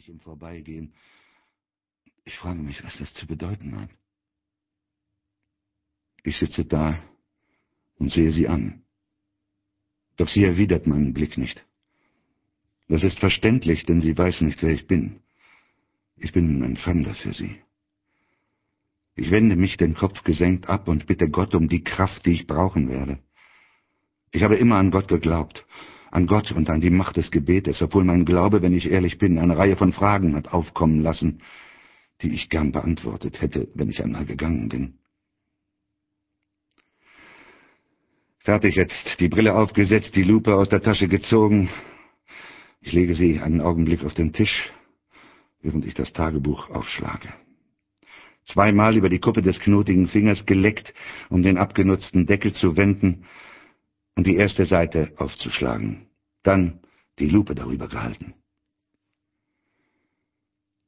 mich im Vorbeigehen. Ich frage mich, was das zu bedeuten hat. Ich sitze da und sehe sie an. Doch sie erwidert meinen Blick nicht. Das ist verständlich, denn sie weiß nicht, wer ich bin. Ich bin ein Fremder für sie. Ich wende mich den Kopf gesenkt ab und bitte Gott um die Kraft, die ich brauchen werde. Ich habe immer an Gott geglaubt, an Gott und an die Macht des Gebetes, obwohl mein Glaube, wenn ich ehrlich bin, eine Reihe von Fragen hat aufkommen lassen, die ich gern beantwortet hätte, wenn ich einmal gegangen bin. Fertig jetzt, die Brille aufgesetzt, die Lupe aus der Tasche gezogen. Ich lege sie einen Augenblick auf den Tisch, während ich das Tagebuch aufschlage. Zweimal über die Kuppe des knotigen Fingers geleckt, um den abgenutzten Deckel zu wenden und die erste Seite aufzuschlagen. Dann die Lupe darüber gehalten.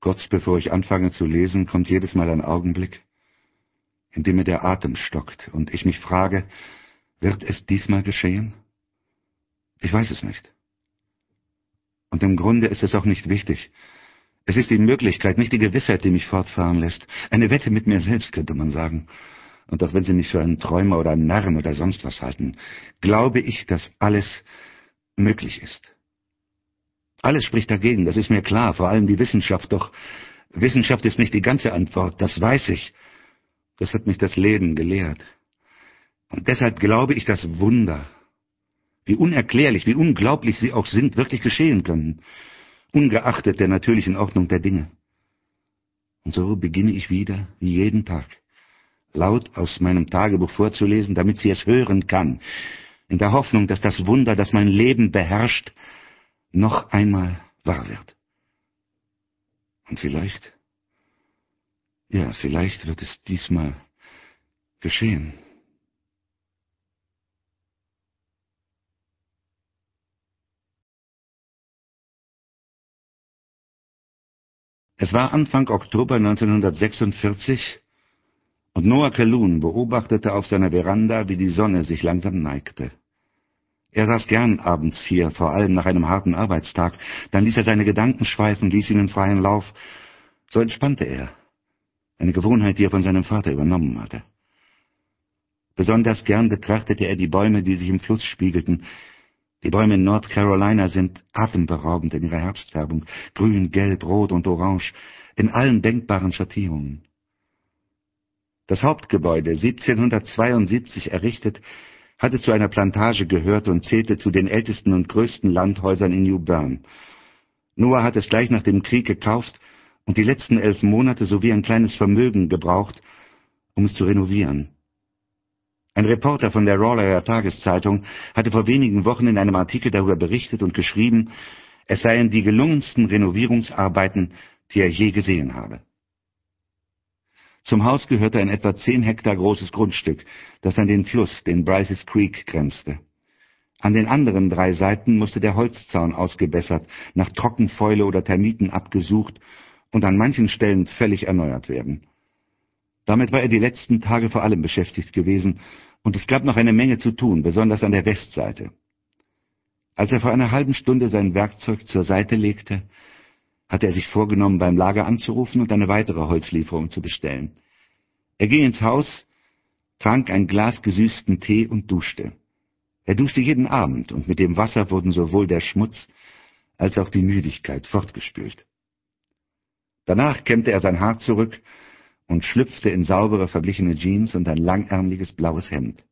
Kurz bevor ich anfange zu lesen, kommt jedes Mal ein Augenblick, in dem mir der Atem stockt und ich mich frage, wird es diesmal geschehen? Ich weiß es nicht. Und im Grunde ist es auch nicht wichtig. Es ist die Möglichkeit, nicht die Gewissheit, die mich fortfahren lässt. Eine Wette mit mir selbst, könnte man sagen. Und auch wenn Sie mich für einen Träumer oder einen Narren oder sonst was halten, glaube ich, dass alles möglich ist. Alles spricht dagegen, das ist mir klar, vor allem die Wissenschaft, doch Wissenschaft ist nicht die ganze Antwort, das weiß ich. Das hat mich das Leben gelehrt. Und deshalb glaube ich, dass Wunder, wie unerklärlich, wie unglaublich sie auch sind, wirklich geschehen können, ungeachtet der natürlichen Ordnung der Dinge. Und so beginne ich wieder, wie jeden Tag, laut aus meinem Tagebuch vorzulesen, damit sie es hören kann, in der Hoffnung, dass das Wunder, das mein Leben beherrscht, noch einmal wahr wird. Und vielleicht, ja, vielleicht wird es diesmal geschehen. Es war Anfang Oktober 1946 und Noah Calhoun beobachtete auf seiner Veranda, wie die Sonne sich langsam neigte. Er saß gern abends hier, vor allem nach einem harten Arbeitstag, dann ließ er seine Gedanken schweifen, ließ ihnen freien Lauf. So entspannte er. Eine Gewohnheit, die er von seinem Vater übernommen hatte. Besonders gern betrachtete er die Bäume, die sich im Fluss spiegelten, die Bäume in North Carolina sind atemberaubend in ihrer Herbstfärbung, grün, gelb, rot und orange, in allen denkbaren Schattierungen. Das Hauptgebäude, 1772 errichtet, hatte zu einer Plantage gehört und zählte zu den ältesten und größten Landhäusern in New Bern. Noah hat es gleich nach dem Krieg gekauft und die letzten elf Monate sowie ein kleines Vermögen gebraucht, um es zu renovieren. Ein Reporter von der Rawlyer Tageszeitung hatte vor wenigen Wochen in einem Artikel darüber berichtet und geschrieben, es seien die gelungensten Renovierungsarbeiten, die er je gesehen habe. Zum Haus gehörte ein etwa zehn Hektar großes Grundstück, das an den Fluss, den Bryces Creek, grenzte. An den anderen drei Seiten musste der Holzzaun ausgebessert, nach Trockenfäule oder Termiten abgesucht und an manchen Stellen völlig erneuert werden. Damit war er die letzten Tage vor allem beschäftigt gewesen, und es gab noch eine Menge zu tun, besonders an der Westseite. Als er vor einer halben Stunde sein Werkzeug zur Seite legte, hatte er sich vorgenommen, beim Lager anzurufen und eine weitere Holzlieferung zu bestellen. Er ging ins Haus, trank ein Glas gesüßten Tee und duschte. Er duschte jeden Abend, und mit dem Wasser wurden sowohl der Schmutz als auch die Müdigkeit fortgespült. Danach kämmte er sein Haar zurück und schlüpfte in saubere, verblichene Jeans und ein langärmliches blaues Hemd.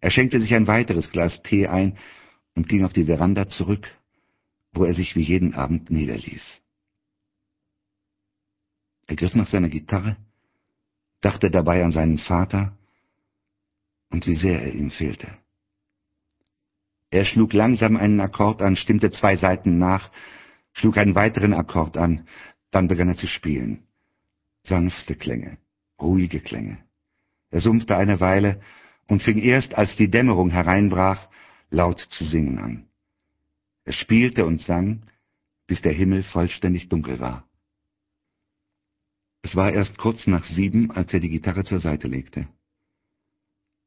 Er schenkte sich ein weiteres Glas Tee ein und ging auf die Veranda zurück, wo er sich wie jeden Abend niederließ. Er griff nach seiner Gitarre, dachte dabei an seinen Vater und wie sehr er ihm fehlte. Er schlug langsam einen Akkord an, stimmte zwei Seiten nach, schlug einen weiteren Akkord an, dann begann er zu spielen sanfte Klänge, ruhige Klänge. Er summte eine Weile und fing erst, als die Dämmerung hereinbrach, laut zu singen an. Er spielte und sang, bis der Himmel vollständig dunkel war. Es war erst kurz nach sieben, als er die Gitarre zur Seite legte.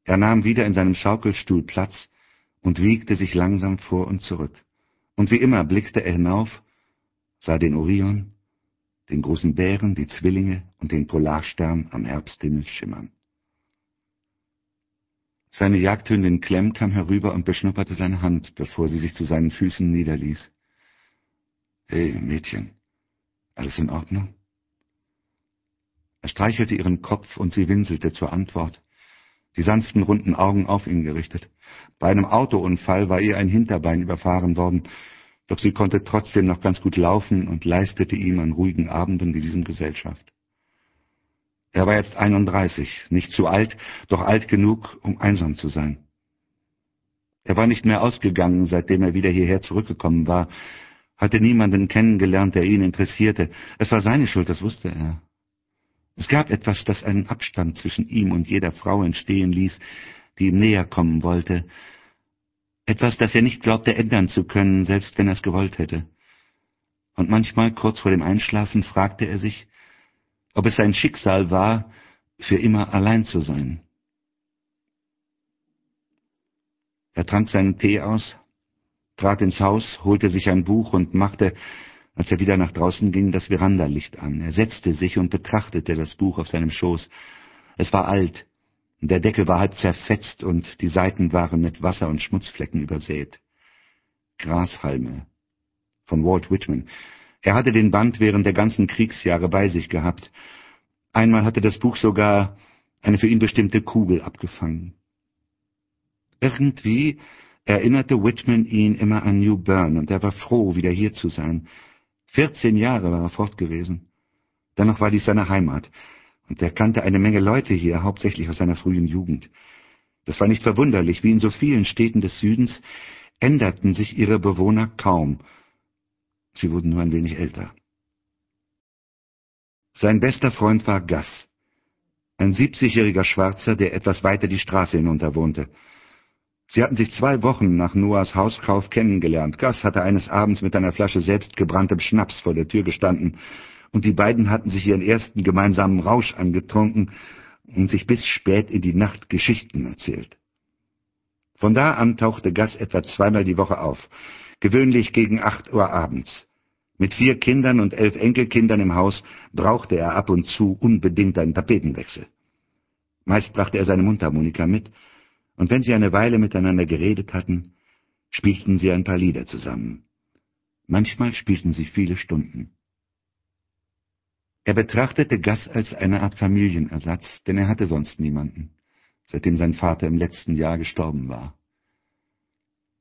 Er nahm wieder in seinem Schaukelstuhl Platz und wiegte sich langsam vor und zurück. Und wie immer blickte er hinauf, sah den Orion, den großen Bären, die Zwillinge und den Polarstern am Herbsthimmel schimmern. Seine Jagdhündin Clem kam herüber und beschnupperte seine Hand, bevor sie sich zu seinen Füßen niederließ. Hey, Mädchen, alles in Ordnung? Er streichelte ihren Kopf und sie winselte zur Antwort, die sanften runden Augen auf ihn gerichtet. Bei einem Autounfall war ihr ein Hinterbein überfahren worden, doch sie konnte trotzdem noch ganz gut laufen und leistete ihm an ruhigen Abenden wie diesem Gesellschaft. Er war jetzt 31, nicht zu alt, doch alt genug, um einsam zu sein. Er war nicht mehr ausgegangen, seitdem er wieder hierher zurückgekommen war, hatte niemanden kennengelernt, der ihn interessierte. Es war seine Schuld, das wusste er. Es gab etwas, das einen Abstand zwischen ihm und jeder Frau entstehen ließ, die ihm näher kommen wollte, etwas, das er nicht glaubte ändern zu können, selbst wenn er es gewollt hätte. Und manchmal, kurz vor dem Einschlafen, fragte er sich, ob es sein Schicksal war, für immer allein zu sein. Er trank seinen Tee aus, trat ins Haus, holte sich ein Buch und machte, als er wieder nach draußen ging, das Verandalicht an. Er setzte sich und betrachtete das Buch auf seinem Schoß. Es war alt, der Deckel war halb zerfetzt und die Seiten waren mit Wasser- und Schmutzflecken übersät. Grashalme von Walt Whitman. Er hatte den Band während der ganzen Kriegsjahre bei sich gehabt. Einmal hatte das Buch sogar eine für ihn bestimmte Kugel abgefangen. Irgendwie erinnerte Whitman ihn immer an New Bern, und er war froh, wieder hier zu sein. Vierzehn Jahre war er fort gewesen. Dennoch war dies seine Heimat und er kannte eine Menge Leute hier, hauptsächlich aus seiner frühen Jugend. Das war nicht verwunderlich, wie in so vielen Städten des Südens änderten sich ihre Bewohner kaum. Sie wurden nur ein wenig älter. Sein bester Freund war Gus, ein siebzigjähriger Schwarzer, der etwas weiter die Straße hinunter wohnte. Sie hatten sich zwei Wochen nach Noahs Hauskauf kennengelernt. Gus hatte eines Abends mit einer Flasche selbstgebranntem Schnaps vor der Tür gestanden und die beiden hatten sich ihren ersten gemeinsamen Rausch angetrunken und sich bis spät in die Nacht Geschichten erzählt. Von da an tauchte Gas etwa zweimal die Woche auf, gewöhnlich gegen acht Uhr abends. Mit vier Kindern und elf Enkelkindern im Haus brauchte er ab und zu unbedingt einen Tapetenwechsel. Meist brachte er seine Mundharmonika mit, und wenn sie eine Weile miteinander geredet hatten, spielten sie ein paar Lieder zusammen. Manchmal spielten sie viele Stunden. Er betrachtete Gas als eine Art Familienersatz, denn er hatte sonst niemanden, seitdem sein Vater im letzten Jahr gestorben war.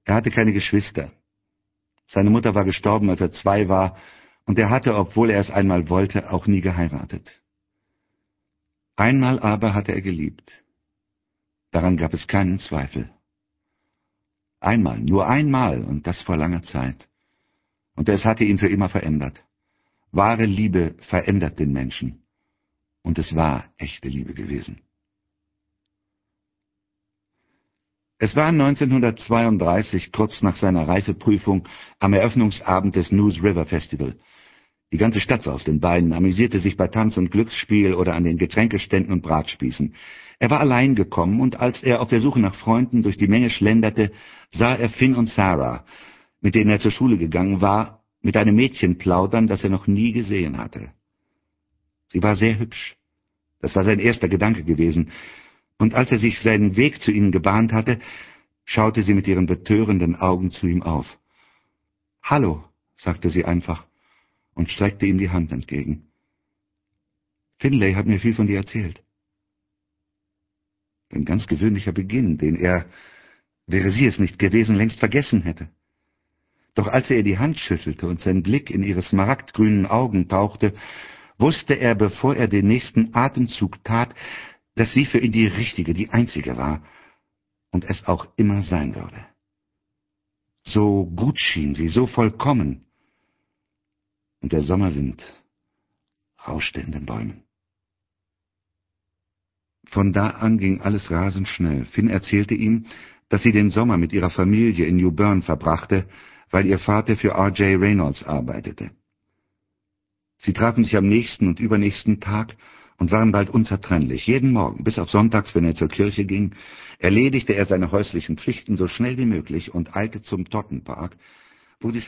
Er hatte keine Geschwister. Seine Mutter war gestorben, als er zwei war, und er hatte, obwohl er es einmal wollte, auch nie geheiratet. Einmal aber hatte er geliebt. Daran gab es keinen Zweifel. Einmal, nur einmal, und das vor langer Zeit. Und es hatte ihn für immer verändert. Wahre Liebe verändert den Menschen. Und es war echte Liebe gewesen. Es war 1932, kurz nach seiner Reifeprüfung, am Eröffnungsabend des News River Festival. Die ganze Stadt war auf den Beinen, amüsierte sich bei Tanz und Glücksspiel oder an den Getränkeständen und Bratspießen. Er war allein gekommen, und als er auf der Suche nach Freunden durch die Menge schlenderte, sah er Finn und Sarah, mit denen er zur Schule gegangen war, mit einem Mädchen plaudern, das er noch nie gesehen hatte. Sie war sehr hübsch. Das war sein erster Gedanke gewesen, und als er sich seinen Weg zu ihnen gebahnt hatte, schaute sie mit ihren betörenden Augen zu ihm auf. Hallo, sagte sie einfach und streckte ihm die Hand entgegen. Finlay hat mir viel von dir erzählt. Ein ganz gewöhnlicher Beginn, den er, wäre sie es nicht gewesen, längst vergessen hätte. Doch als er ihr die Hand schüttelte und sein Blick in ihre smaragdgrünen Augen tauchte, wusste er, bevor er den nächsten Atemzug tat, dass sie für ihn die richtige, die einzige war und es auch immer sein würde. So gut schien sie, so vollkommen. Und der Sommerwind rauschte in den Bäumen. Von da an ging alles rasend schnell. Finn erzählte ihm, dass sie den Sommer mit ihrer Familie in New Bern verbrachte, weil ihr Vater für R.J. Reynolds arbeitete. Sie trafen sich am nächsten und übernächsten Tag und waren bald unzertrennlich. Jeden Morgen, bis auf sonntags, wenn er zur Kirche ging, erledigte er seine häuslichen Pflichten so schnell wie möglich und eilte zum Tottenpark, wo die